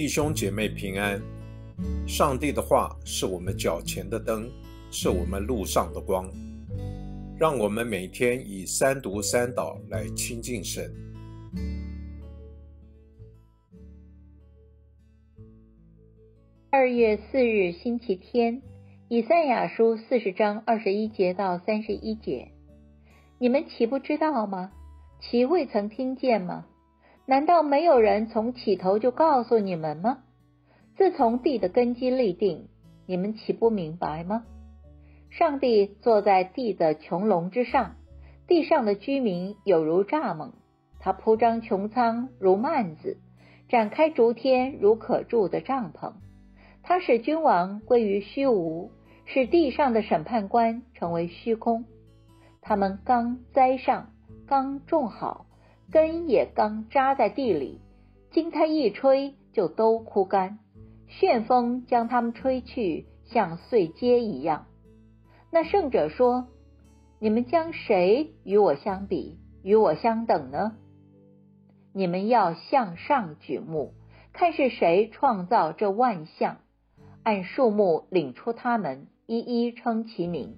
弟兄姐妹平安。上帝的话是我们脚前的灯，是我们路上的光。让我们每天以三读三祷来亲近神。二月四日星期天，以赛亚书四十章二十一节到三十一节，你们岂不知道吗？岂未曾听见吗？难道没有人从起头就告诉你们吗？自从地的根基立定，你们岂不明白吗？上帝坐在地的穹隆之上，地上的居民有如蚱蜢。他铺张穹苍如幔子，展开逐天如可住的帐篷。他使君王归于虚无，使地上的审判官成为虚空。他们刚栽上，刚种好，根也刚扎在地里，经他一吹，就都枯干。旋风将他们吹去，像碎秸一样。那圣者说：“你们将谁与我相比，与我相等呢？你们要向上举目，看是谁创造这万象，按数目领出他们，一一称其名，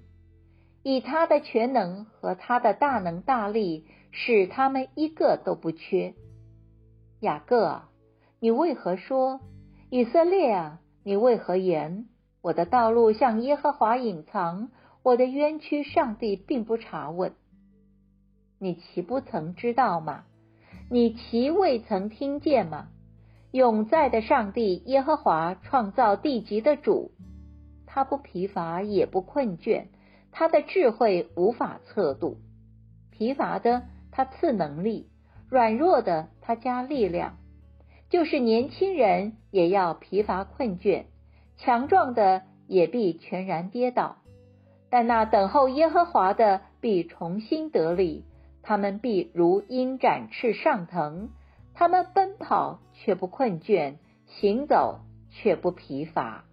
以他的全能和他的大能大力，使他们一个都不缺。雅各啊，你为何说？”以色列啊，你为何言我的道路向耶和华隐藏，我的冤屈上帝并不查问？你岂不曾知道吗？你岂未曾听见吗？永在的上帝耶和华创造地极的主，他不疲乏也不困倦，他的智慧无法测度。疲乏的他赐能力，软弱的他加力量。就是年轻人也要疲乏困倦，强壮的也必全然跌倒。但那等候耶和华的必重新得力，他们必如鹰展翅上腾，他们奔跑却不困倦，行走却不疲乏。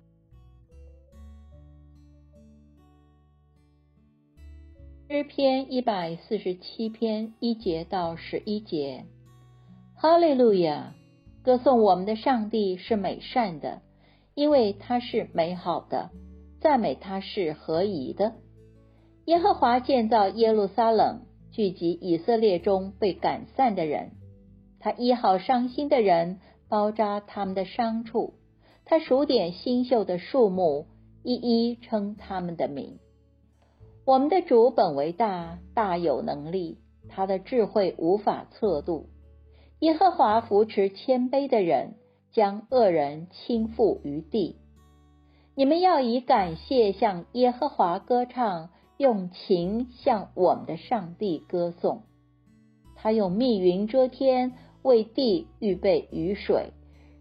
诗篇一百四十七篇一节到十一节，哈利路亚。歌颂我们的上帝是美善的，因为他是美好的；赞美他是合宜的。耶和华建造耶路撒冷，聚集以色列中被赶散的人。他医好伤心的人，包扎他们的伤处。他数点新秀的树木，一一称他们的名。我们的主本为大，大有能力，他的智慧无法测度。耶和华扶持谦卑的人，将恶人倾覆于地。你们要以感谢向耶和华歌唱，用情向我们的上帝歌颂。他用密云遮天，为地预备雨水，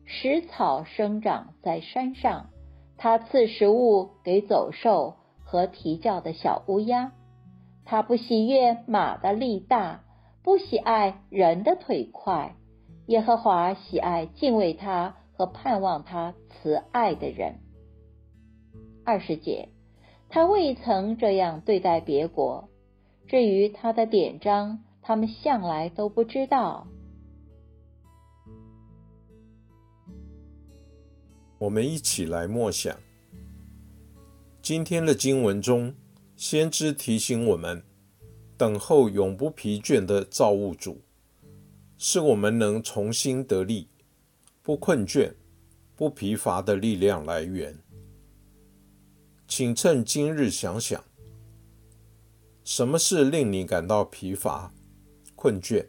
使草生长在山上。他赐食物给走兽和啼叫的小乌鸦。他不喜悦马的力大。不喜爱人的腿快，耶和华喜爱敬畏他和盼望他慈爱的人。二十节，他未曾这样对待别国。至于他的典章，他们向来都不知道。我们一起来默想今天的经文中，先知提醒我们。等候永不疲倦的造物主，是我们能重新得力、不困倦、不疲乏的力量来源。请趁今日想想，什么事令你感到疲乏、困倦？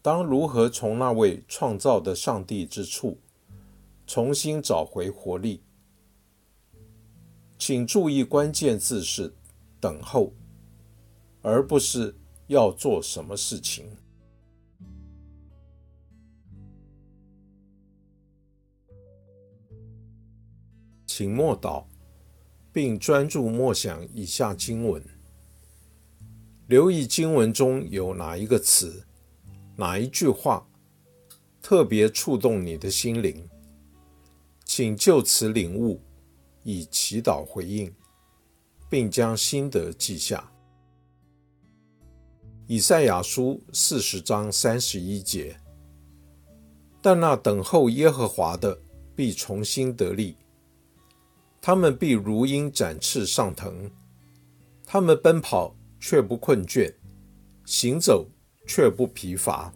当如何从那位创造的上帝之处重新找回活力？请注意关键字是“等候”。而不是要做什么事情，请默祷，并专注默想以下经文，留意经文中有哪一个词、哪一句话特别触动你的心灵，请就此领悟，以祈祷回应，并将心得记下。以赛亚书四十章三十一节，但那等候耶和华的必重新得力，他们必如鹰展翅上腾，他们奔跑却不困倦，行走却不疲乏。